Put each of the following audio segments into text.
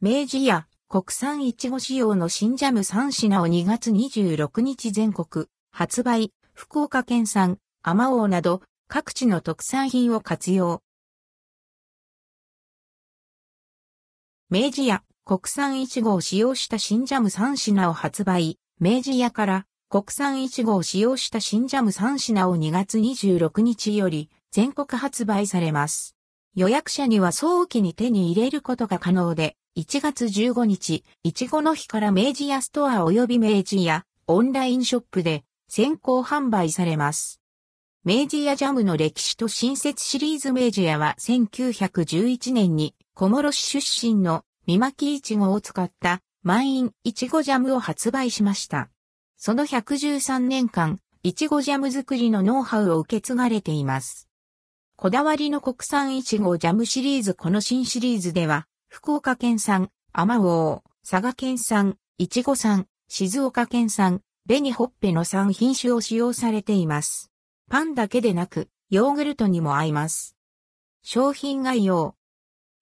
明治屋国産いちご仕様の新ジャム3品を2月26日全国発売、福岡県産、アマオなど各地の特産品を活用。明治屋国産いちごを使用した新ジャム3品を発売。明治屋から国産いちごを使用した新ジャム3品を2月26日より全国発売されます。予約者には早期に手に入れることが可能で、1月15日、いちごの日から明治屋ストア及び明治屋オンラインショップで先行販売されます。明治屋ジャムの歴史と新設シリーズ明治屋は1911年に小諸市出身の三巻いちごを使った満員いちごジャムを発売しました。その113年間、いちごジャム作りのノウハウを受け継がれています。こだわりの国産いちごジャムシリーズこの新シリーズでは、福岡県産、アマオ佐賀県産、いちご産、静岡県産、紅ほっぺの3品種を使用されています。パンだけでなく、ヨーグルトにも合います。商品概要。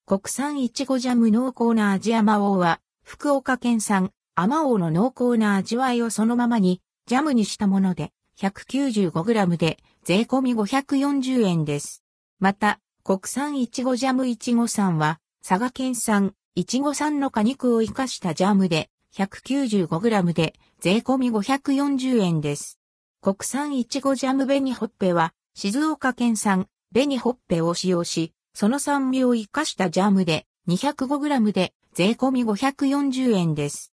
国産いちごジャム濃厚な味甘王は、福岡県産、甘王の濃厚な味わいをそのままに、ジャムにしたもので、195g で、税込み540円です。また、国産いちごジャムいちごさんは、佐賀県産、いちご産の果肉を活かしたジャムで、195g で、税込み540円です。国産いちごジャム紅ほっぺは、静岡県産、紅ほっぺを使用し、その酸味を活かしたジャムで 205g で税込み540円です。